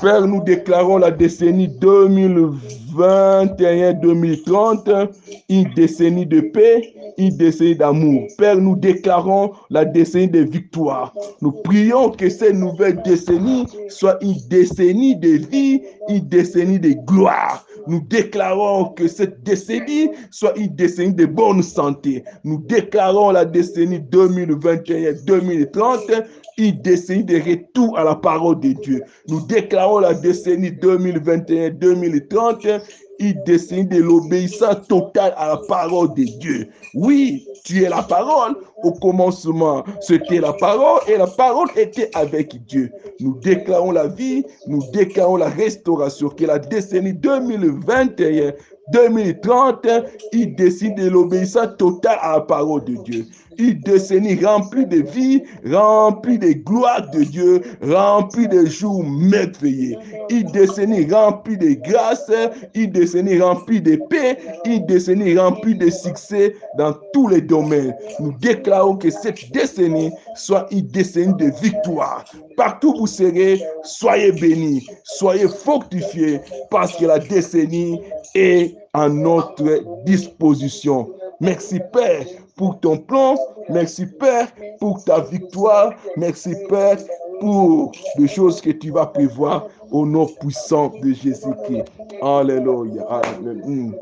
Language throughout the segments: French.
Père, nous déclarons la décennie 2021-2030 une décennie de paix, une décennie d'amour. Père, nous déclarons la décennie de victoire. Nous prions que cette nouvelle décennie soit une décennie de vie, une décennie de gloire. Nous déclarons que cette décennie soit une décennie de bonne santé. Nous déclarons la décennie 2021-2030 une décennie de retour à la parole de Dieu. Nous déclarons la décennie 2021-2030 une décennie de l'obéissance totale à la parole de Dieu. Oui, tu es la parole. Au commencement, c'était la parole et la parole était avec Dieu. Nous déclarons la vie, nous déclarons la restauration, que la décennie 2021 2030, il décide de l'obéissance totale à la parole de Dieu. Une décennie remplie de vie, remplie de gloire de Dieu, remplie de jours merveilleux. Une décennie remplie de grâce, une décennie remplie de paix, une décennie remplie de succès dans tous les domaines. Nous déclarons que cette décennie soit une décennie de victoire. Partout où vous serez, soyez bénis, soyez fortifiés, parce que la décennie est à notre disposition. Merci Père pour ton plan. Merci Père pour ta victoire. Merci Père pour les choses que tu vas prévoir au nom puissant de Jésus-Christ. Alléluia. Alléluia.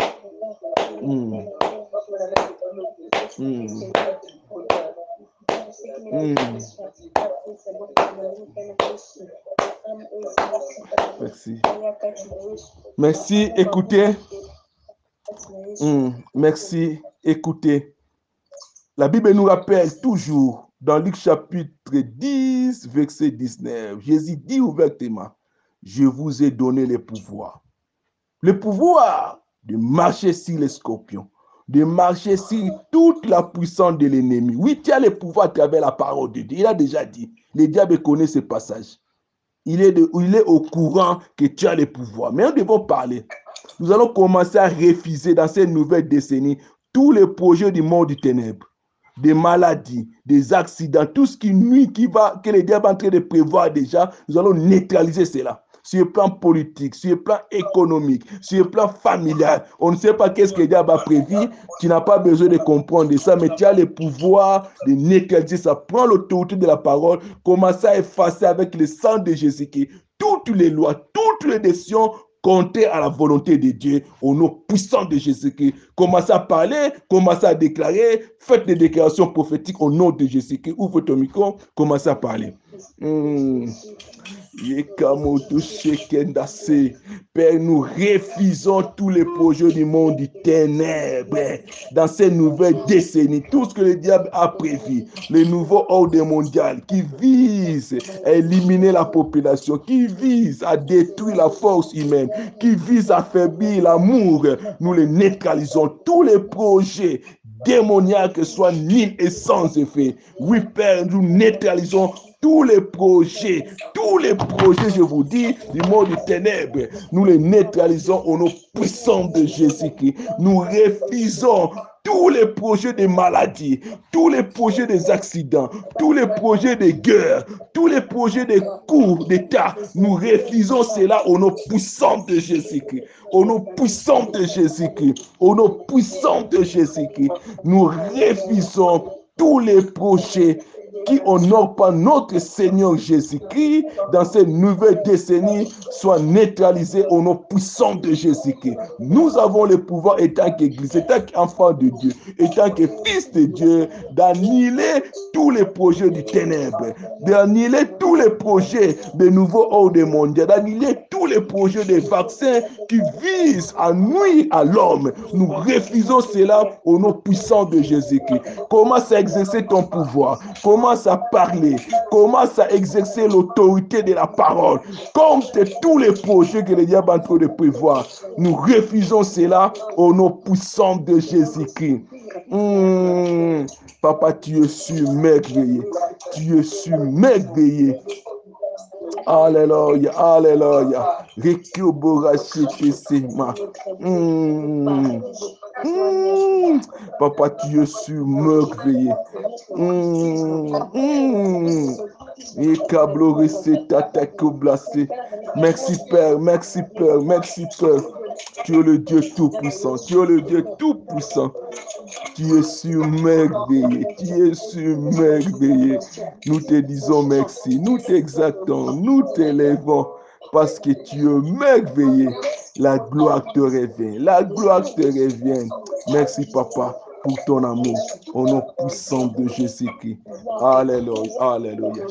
Merci. Merci. Écoutez. Mm. Merci. Écoutez. La Bible nous rappelle toujours dans Luc chapitre 10, verset 19. Jésus dit ouvertement, je vous ai donné le pouvoir. Le pouvoir de marcher sur les scorpions, de marcher sur toute la puissance de l'ennemi. Oui, tu as le pouvoir à travers la parole de Dieu. Il a déjà dit. Le diable connaît ce passage. Il est, au courant que tu as le pouvoir. Mais nous devons parler. Nous allons commencer à refuser dans cette nouvelle décennie tous les projets du monde du ténèbre des maladies, des accidents, tout ce qui nuit, qui va, que les diables sont en train de prévoir déjà, nous allons neutraliser cela. Sur le plan politique, sur le plan économique, sur le plan familial, on ne sait pas qu'est-ce que le diable a prévu. Tu n'as pas besoin de comprendre ça, mais tu as le pouvoir de neutraliser ça. Prends l'autorité de la parole, commence à effacer avec le sang de Jésus-Christ toutes les lois, toutes les décisions Comptez à la volonté de Dieu au nom puissant de Jésus-Christ. Commencez à parler, commencez à déclarer, faites des déclarations prophétiques au nom de Jésus-Christ. Ouvre ton micro, commencez à parler. Hmm. Père, nous refusons tous les projets du monde du ténèbre dans cette nouvelle décennie. Tout ce que le diable a prévu, le nouveau ordre mondial qui vise à éliminer la population, qui vise à détruire la force humaine, qui vise à affaiblir l'amour, nous les neutralisons. Tous les projets démoniaques soient nuls et sans effet. Oui, Père, nous neutralisons tous les projets, tous les projets, je vous dis, du monde du ténèbre, nous les neutralisons au nom puissant de Jésus-Christ. Nous refusons tous les projets de maladies, tous les projets des accidents, tous les projets de guerre, tous les projets de coups d'État. Nous refusons cela au nom puissant de Jésus-Christ. Au nom puissant de Jésus-Christ. Au nom puissant de Jésus-Christ. Nous refusons tous les projets qui honore pas notre Seigneur Jésus-Christ dans cette nouvelle décennie soit neutralisé au nom puissant de Jésus-Christ. Nous avons le pouvoir, étant qu'Église, étant qu'enfant de Dieu, étant que fils de Dieu, d'annihiler tous les projets du ténèbre, d'annihiler tous les projets de nouveaux ordres mondiaux, d'annihiler tous les projets des vaccins qui visent à nuire à l'homme. Nous refusons cela au nom puissant de Jésus-Christ. Commence à exercer ton pouvoir? À parler. Commence à exercer l'autorité de la parole. Contre tous les projets que le diable est en train de prévoir. Nous refusons cela au nom puissant de Jésus-Christ. Hmm. Papa, tu es surmerveillé. Tu es surmerveillé. Alléluia, Alléluia. Mmh. Mmh. Papa, tu es surmerveillé. Mmh. Mmh. Et cabloré, c'est blasé. Merci Père, merci Père, merci Père. Tu es le Dieu tout-puissant, tu es le Dieu tout-puissant. Tu es surmerveillé, tu es surmerveillé. Nous te disons merci, nous t'exaltons, nous t'élèvons parce que tu es merveilleux. La gloire te revient, la gloire te revient. Merci Papa pour ton amour au nom puissant de Jésus-Christ. Alléluia, Alléluia.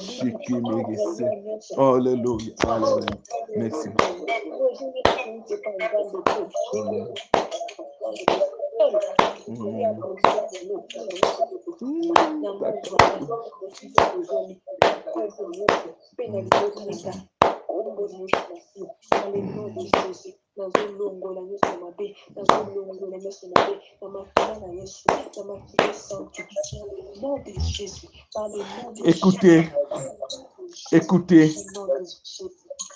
Alléluia, Alléluia. Merci. Écoutez, écoutez,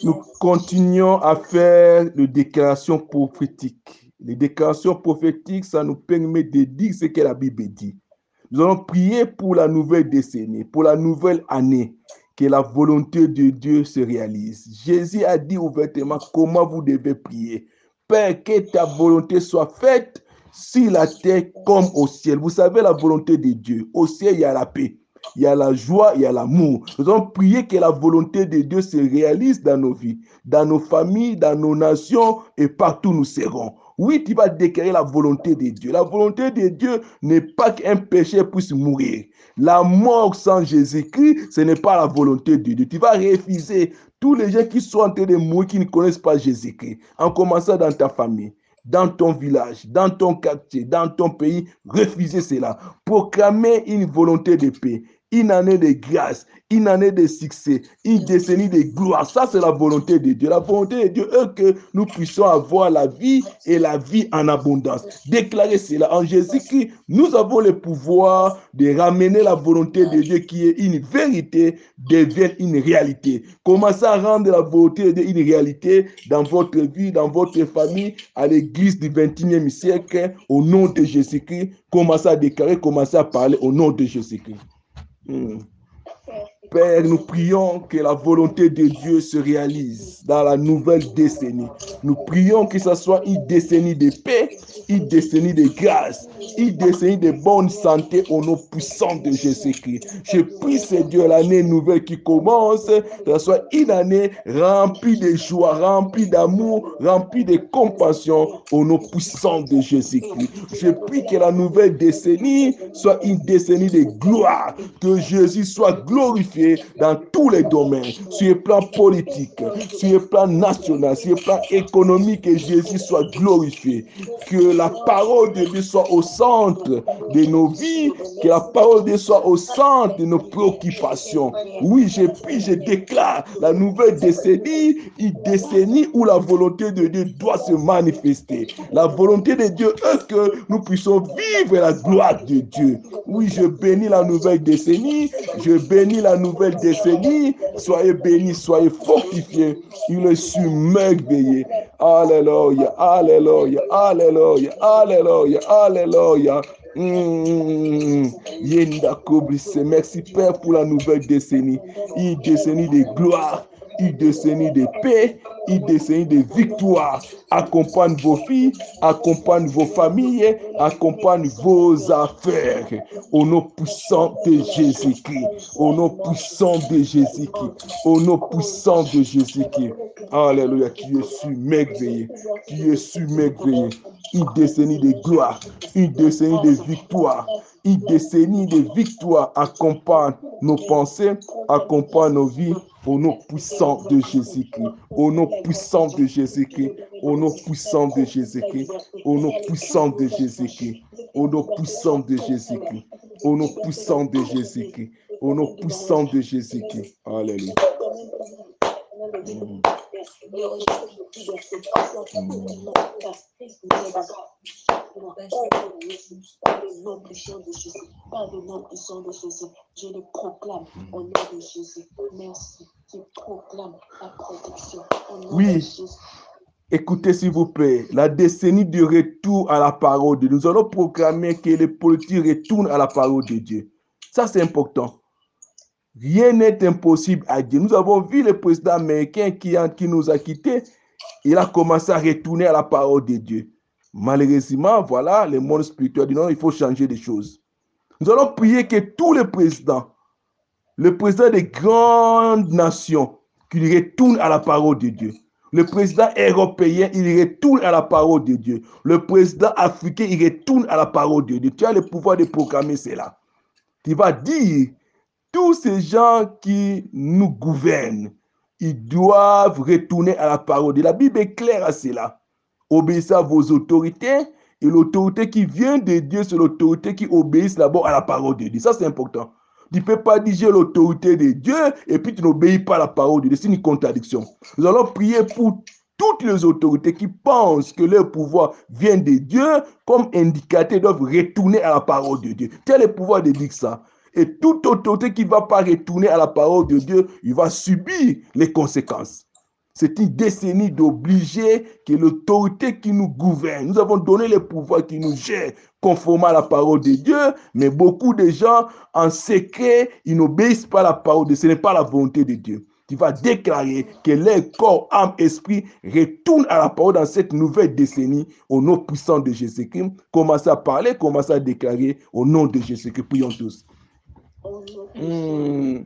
nous continuons à faire des déclarations prophétiques. Les déclarations prophétiques, ça nous permet de dire ce que la Bible dit. Nous allons prier pour la nouvelle décennie, pour la nouvelle année, que la volonté de Dieu se réalise. Jésus a dit ouvertement comment vous devez prier? Père, que ta volonté soit faite sur la terre comme au ciel. Vous savez la volonté de Dieu. Au ciel, il y a la paix, il y a la joie, il y a l'amour. Nous allons prier que la volonté de Dieu se réalise dans nos vies, dans nos familles, dans nos nations et partout nous serons. Oui, tu vas déclarer la volonté de Dieu. La volonté de Dieu n'est pas qu'un péché puisse mourir. La mort sans Jésus-Christ, ce n'est pas la volonté de Dieu. Tu vas refuser tous les gens qui sont en train de mourir, qui ne connaissent pas Jésus-Christ, en commençant dans ta famille, dans ton village, dans ton quartier, dans ton pays, refusez cela. Proclamer une volonté de paix, une année de grâce, une année de succès, une décennie de gloire. Ça, c'est la volonté de Dieu. La volonté de Dieu est que nous puissions avoir la vie et la vie en abondance. Déclarer cela en Jésus-Christ, nous avons le pouvoir de ramener la volonté de Dieu qui est une vérité devienne une réalité. Commencez à rendre la volonté de Dieu une réalité dans votre vie, dans votre famille, à l'église du 21e siècle, au nom de Jésus-Christ. Commencez à déclarer, commencez à parler au nom de Jésus-Christ. Hmm. Père, nous prions que la volonté de Dieu se réalise dans la nouvelle décennie. Nous prions que ce soit une décennie de paix, une décennie de grâce, une décennie de bonne santé au nom puissant de Jésus-Christ. Je prie, Dieu, l'année nouvelle qui commence, que ce soit une année remplie de joie, remplie d'amour, remplie de compassion au nom puissant de Jésus-Christ. Je prie que la nouvelle décennie soit une décennie de gloire, que Jésus soit glorifié dans tous les domaines, sur le plan politique, sur le plan national, sur le plan économique, que Jésus soit glorifié. Que la parole de Dieu soit au centre de nos vies, que la parole de soit au centre de nos préoccupations. Oui, je prie, je déclare la nouvelle décennie, une décennie où la volonté de Dieu doit se manifester. La volonté de Dieu est que nous puissions vivre la gloire de Dieu. Oui, je bénis la nouvelle décennie, je bénis la nouvelle décennie. Soyez bénis, soyez fortifiés. Il est surmerveillé. Alléluia, Alléluia, Alléluia, Alléluia, Alléluia. Mmh. Merci Père pour la nouvelle décennie. Une décennie de gloire, une décennie de paix, une décennie de victoire. Accompagne vos filles, accompagne vos familles, accompagne vos affaires. Au nom puissant de Jésus-Christ. Au nom puissant de Jésus-Christ. Au nom puissant de Jésus-Christ. Alléluia. Qui est surmerveillé. Qui est surmerveillé. Une décennie de gloire. Une décennie de victoire une décennie de victoire accompagne nos pensées, accompagne nos vies au nom puissant de Jésus-Christ. Au nom puissant de Jésus-Christ. Au nom puissant de Jésus-Christ. Au nom puissant de Jésus-Christ. Au nom puissant de Jésus-Christ. Au nom puissant de Jésus-Christ. Au nom puissant de Jésus-Christ. Alléluia. Je le proclame au nom de Jésus. Merci. Je proclame la protection au nom Oui. de Jésus. Écoutez, s'il vous plaît, la décennie de retour à la parole de Dieu. Nous allons proclamer que les politiques retournent à la parole de Dieu. Ça, c'est important. Rien n'est impossible à Dieu. Nous avons vu le président américain qui, qui nous a quittés. Il a commencé à retourner à la parole de Dieu. Malheureusement, voilà, le monde spirituel dit non, il faut changer des choses. Nous allons prier que tous les présidents, le président des grandes nations, qu'il retourne à la parole de Dieu. Le président européen, il retourne à la parole de Dieu. Le président africain, il retourne à la parole de Dieu. Tu as le pouvoir de proclamer cela. Tu vas dire, tous ces gens qui nous gouvernent, ils doivent retourner à la parole de Dieu. La Bible est claire à cela. Obéissez à vos autorités. Et l'autorité qui vient de Dieu, c'est l'autorité qui obéit d'abord à la parole de Dieu. Ça, c'est important. Tu ne peux pas dire j'ai l'autorité de Dieu et puis tu n'obéis pas à la parole de Dieu. C'est une contradiction. Nous allons prier pour toutes les autorités qui pensent que leur pouvoir vient de Dieu, comme indicateur, doivent retourner à la parole de Dieu. Tu as le pouvoir de dire ça. Et toute autorité qui ne va pas retourner à la parole de Dieu, il va subir les conséquences. C'est une décennie d'obliger que l'autorité qui nous gouverne, nous avons donné le pouvoir qui nous gère conformément à la parole de Dieu, mais beaucoup de gens en secret, ils n'obéissent pas à la parole de Dieu. Ce n'est pas la volonté de Dieu. Tu vas déclarer que leur corps, âme, esprit retournent à la parole dans cette nouvelle décennie au nom puissant de Jésus-Christ. Commencez à parler, commencez à déclarer au nom de Jésus-Christ. Prions tous. De Hmm.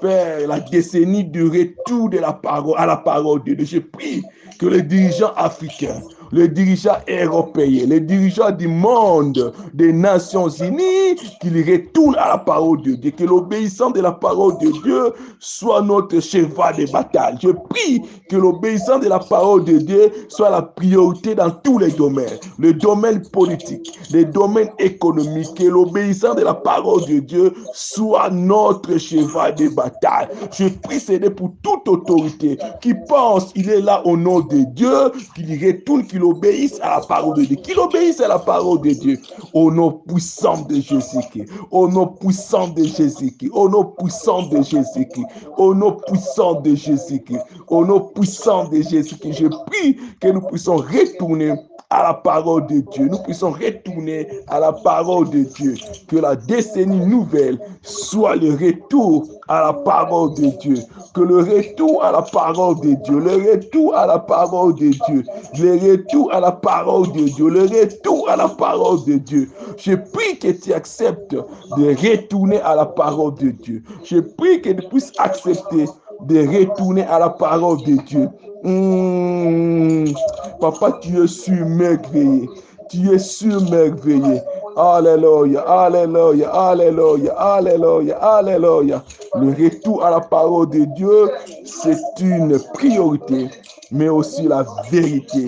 Père, la décennie du retour de la parole à la parole de Dieu. Je prie que les dirigeants africains, les dirigeants européens, les dirigeants du monde, des Nations Unies, qu'ils retournent à la parole de Dieu, que l'obéissance de la parole de Dieu soit notre cheval de bataille. Je prie que l'obéissance de la parole de Dieu soit la priorité dans tous les domaines, le domaine politique, les domaines économiques, que l'obéissance de la parole de Dieu soit notre cheval de bataille. Je prie, Seigneur, pour toute autorité qui pense il est là au nom de Dieu, qu'il retourne, qu'il obéisse à la parole de Dieu, qu'il obéisse à la parole de Dieu, au nom puissant de Jésus-Christ, au nom puissant de Jésus-Christ, au nom puissant de Jésus-Christ, au nom puissant de Jésus-Christ, au nom puissant de Jésus-Christ. Je prie que nous puissions retourner à la parole de Dieu. Nous puissions retourner à la parole de Dieu. Que la décennie nouvelle soit le retour à la parole de Dieu. Que le retour à la parole de Dieu, le retour à la parole de Dieu, le retour à la parole de Dieu, le retour à la parole de Dieu. Je prie que tu acceptes de retourner à la parole de Dieu. Je prie que tu puisses accepter de retourner à la parole de Dieu. Hmm. Papa, tu es surmerveillé. Tu es surmerveillé. Alléluia, Alléluia, Alléluia, Alléluia, Alléluia. Le retour à la parole de Dieu, c'est une priorité, mais aussi la vérité.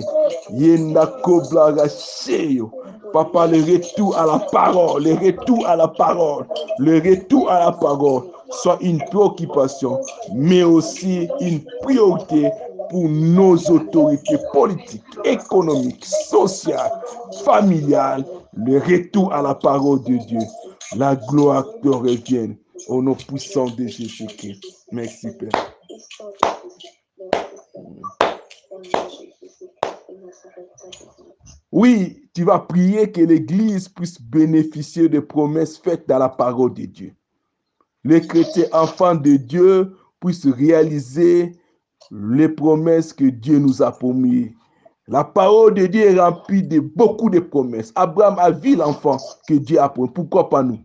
Papa, le retour à la parole, le retour à la parole, le retour à la parole soit une préoccupation, mais aussi une priorité pour nos autorités politiques, économiques, sociales, familiales, le retour à la parole de Dieu. La gloire te revienne au nom puissant de Jésus-Christ. Merci Père. Oui, tu vas prier que l'Église puisse bénéficier des promesses faites dans la parole de Dieu. Les chrétiens enfants de Dieu puissent réaliser les promesses que Dieu nous a promis. La parole de Dieu est remplie de beaucoup de promesses. Abraham a vu l'enfant que Dieu a promis. Pourquoi pas nous?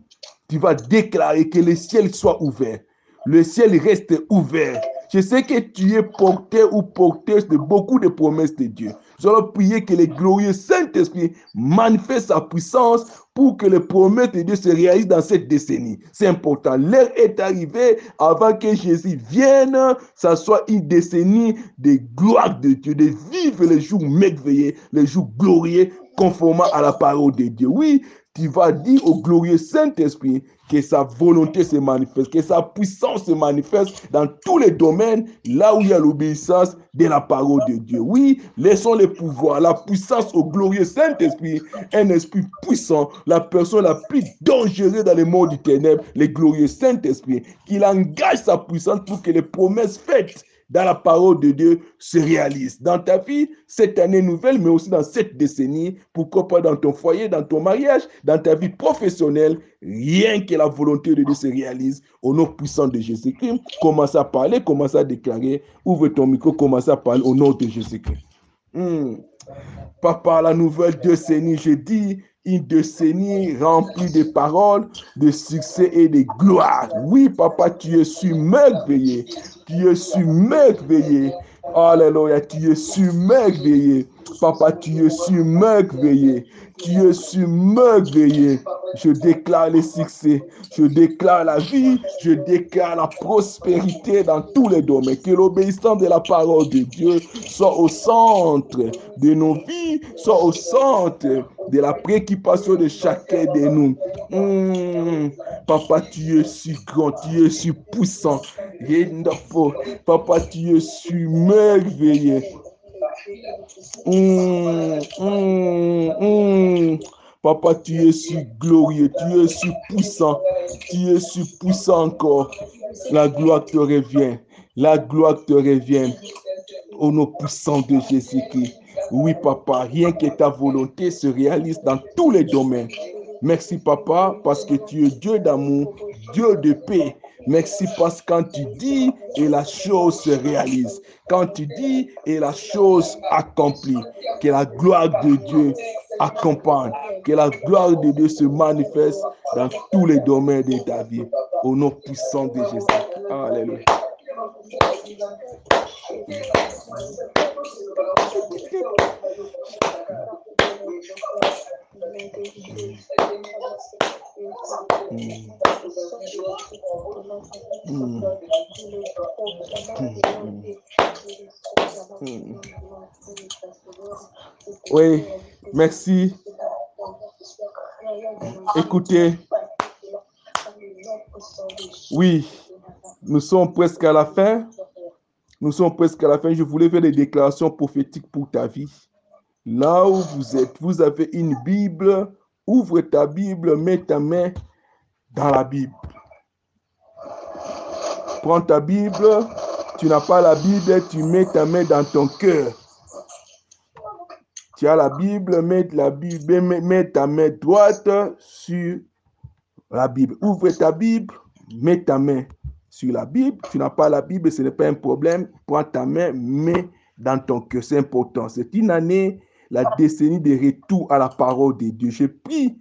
Tu vas déclarer que le ciel soit ouvert. Le ciel reste ouvert. Je sais que tu es porteur ou porteuse de beaucoup de promesses de Dieu. Nous allons prier que le glorieux Saint-Esprit manifeste sa puissance pour que les promesses de Dieu se réalisent dans cette décennie. C'est important. L'heure est arrivée avant que Jésus vienne. Ça soit une décennie de gloire de Dieu, de vivre les jours merveilleux, les jours glorieux, conformément à la parole de Dieu. Oui, tu vas dire au glorieux Saint-Esprit que sa volonté se manifeste, que sa puissance se manifeste dans tous les domaines, là où il y a l'obéissance de la parole de Dieu. Oui, laissons le pouvoir, la puissance au glorieux Saint-Esprit, un esprit puissant, la personne la plus dangereuse dans le monde du ténèbre, le glorieux Saint-Esprit, qu'il engage sa puissance pour que les promesses faites dans la parole de Dieu se réalise. Dans ta vie, cette année nouvelle, mais aussi dans cette décennie, pourquoi pas dans ton foyer, dans ton mariage, dans ta vie professionnelle, rien que la volonté de Dieu se réalise au nom puissant de Jésus-Christ. Commence à parler, commence à déclarer, ouvre ton micro, commence à parler au nom de Jésus-Christ. Hmm. Papa, la nouvelle décennie, je dis, une décennie remplie de paroles, de succès et de gloire. Oui, papa, tu es submerveillé. Tu es submerveillé. Alléluia, tu es submerveillé. Papa, tu es submerveillé. Tu es submerveillé. Je déclare le succès. Je déclare la vie. Je déclare la prospérité dans tous les domaines. Que l'obéissance de la parole de Dieu soit au centre de nos vies, soit au centre de la préoccupation de chacun de nous. Hmm. Papa, tu es si grand, tu es si puissant. Papa, tu es submerveillé. Mmh, mmh, mmh. Papa, tu es si glorieux, tu es si puissant, tu es si puissant encore. La gloire te revient, la gloire te revient au nom puissant de Jésus-Christ. Oui, papa, rien que ta volonté se réalise dans tous les domaines. Merci, papa, parce que tu es Dieu d'amour, Dieu de paix. Merci parce que quand tu dis et la chose se réalise. Quand tu dis et la chose accomplit. Que la gloire de Dieu accompagne. Que la gloire de Dieu se manifeste dans tous les domaines de ta vie. Au nom puissant de Jésus. Alléluia. Oui, merci. Écoutez, oui, nous sommes presque à la fin. Nous sommes presque à la fin. Je voulais faire des déclarations prophétiques pour ta vie. Là où vous êtes, vous avez une Bible. Ouvre ta Bible, mets ta main dans la Bible. Prends ta Bible. Tu n'as pas la Bible, tu mets ta main dans ton cœur. Tu as la Bible, mets la Bible, mets, ta main droite sur la Bible. Ouvre ta Bible, mets ta main sur la Bible. Tu n'as pas la Bible, ce n'est pas un problème. Prends ta main, mets dans ton cœur. C'est important. C'est une année, la décennie de retour à la parole de Dieu. Je prie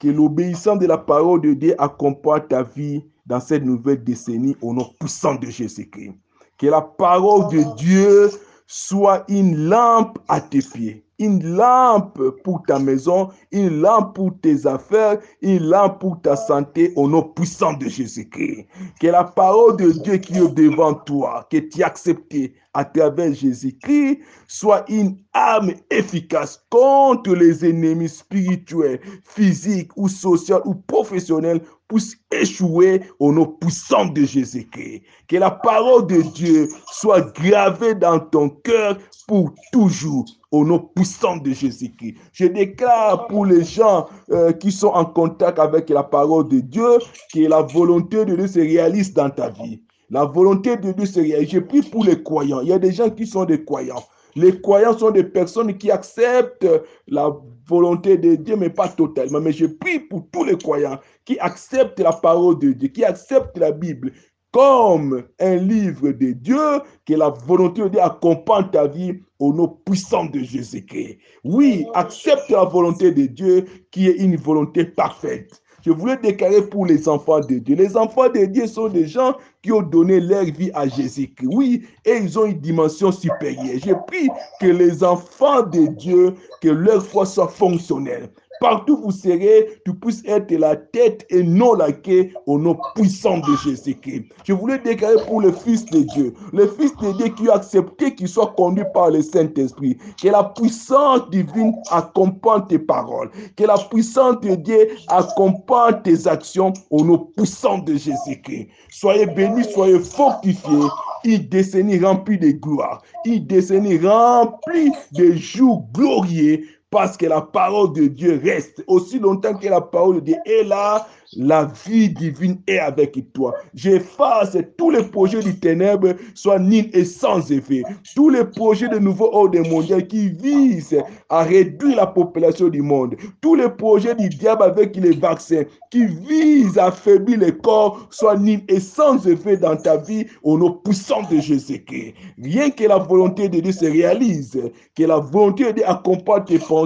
que l'obéissance de la parole de Dieu accompagne ta vie dans cette nouvelle décennie au nom puissant de Jésus-Christ. Que la parole de Dieu soit une lampe à tes pieds une lampe pour ta maison, une lampe pour tes affaires, une lampe pour ta santé au nom puissant de Jésus-Christ. Que la parole de Dieu qui est devant toi, que tu as accepté à travers Jésus-Christ, soit une arme efficace contre les ennemis spirituels, physiques ou sociaux ou professionnels puisse échouer au nom puissant de Jésus-Christ. Que la parole de Dieu soit gravée dans ton cœur pour toujours au nom puissant de Jésus-Christ. Je déclare pour les gens euh, qui sont en contact avec la parole de Dieu que la volonté de Dieu se réalise dans ta vie. La volonté de Dieu se réalise. Je prie pour les croyants. Il y a des gens qui sont des croyants. Les croyants sont des personnes qui acceptent la volonté de Dieu, mais pas totalement. Mais je prie pour tous les croyants qui acceptent la parole de Dieu, qui acceptent la Bible comme un livre de Dieu, que la volonté de Dieu accompagne ta vie au nom puissant de Jésus-Christ. Oui, accepte la volonté de Dieu qui est une volonté parfaite. Je voulais déclarer pour les enfants de Dieu. Les enfants de Dieu sont des gens qui ont donné leur vie à Jésus-Christ. Oui, et ils ont une dimension supérieure. Je prie que les enfants de Dieu, que leur foi soit fonctionnelle. Partout où vous serez, tu puisses être la tête et non la queue au nom puissant de Jésus-Christ. Je voulais déclarer pour le Fils de Dieu, le Fils de Dieu qui a accepté qu'il soit conduit par le Saint-Esprit, que la puissance divine accompagne tes paroles, que la puissance de Dieu accompagne tes actions au nom puissant de Jésus-Christ. Soyez bénis, soyez fortifiés, une décennie remplie de gloire, une décennie remplie de jours glorieux parce que la parole de Dieu reste. Aussi longtemps que la parole de Dieu est là, la vie divine est avec toi. J'efface tous les projets du ténèbre, soit nuls et sans effet. Tous les projets de nouveau ordre mondial qui visent à réduire la population du monde. Tous les projets du diable avec les vaccins qui visent à affaiblir les corps, soit nuls et sans effet dans ta vie au nom puissant de Jésus-Christ. Rien que la volonté de Dieu se réalise, que la volonté de Dieu accompagne tes pensées,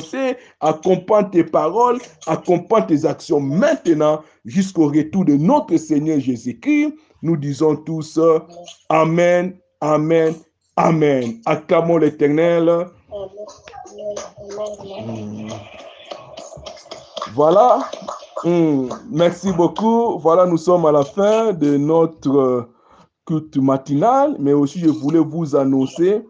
accompagne tes paroles, accompagne tes actions maintenant jusqu'au retour de notre Seigneur Jésus-Christ. Nous disons tous Amen, Amen, Amen. Acclamons l'Éternel. Voilà. Hmm, Merci beaucoup. Voilà, nous sommes à la fin de notre euh, culte matinal, mais aussi je voulais vous annoncer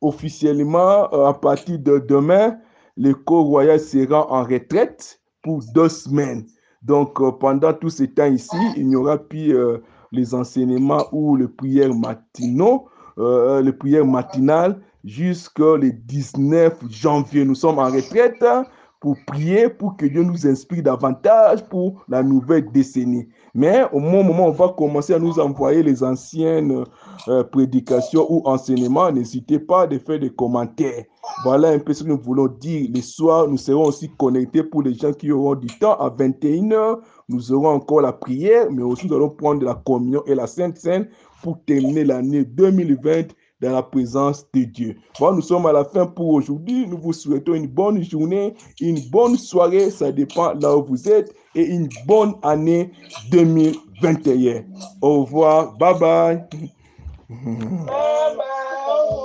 officiellement euh, à partir de demain, l'école royale sera en retraite pour deux semaines. Donc, euh, pendant tout ce temps ici, il n'y aura plus euh, les enseignements ou les prières matinaux, euh, les prières matinales jusqu'au le 19 janvier. Nous sommes en retraite pour prier, pour que Dieu nous inspire davantage pour la nouvelle décennie. Mais au moment où on va commencer à nous envoyer les anciennes euh, prédications ou enseignements, n'hésitez pas de faire des commentaires. Voilà un peu ce que nous voulons dire. Les soirs, nous serons aussi connectés pour les gens qui auront du temps. À 21h, nous aurons encore la prière, mais aussi nous allons prendre la communion et la Sainte Seine pour terminer l'année 2020 dans la présence de Dieu. Bon, nous sommes à la fin pour aujourd'hui. Nous vous souhaitons une bonne journée, une bonne soirée, ça dépend là où vous êtes, et une bonne année 2021. Au revoir. Bye bye. bye, bye.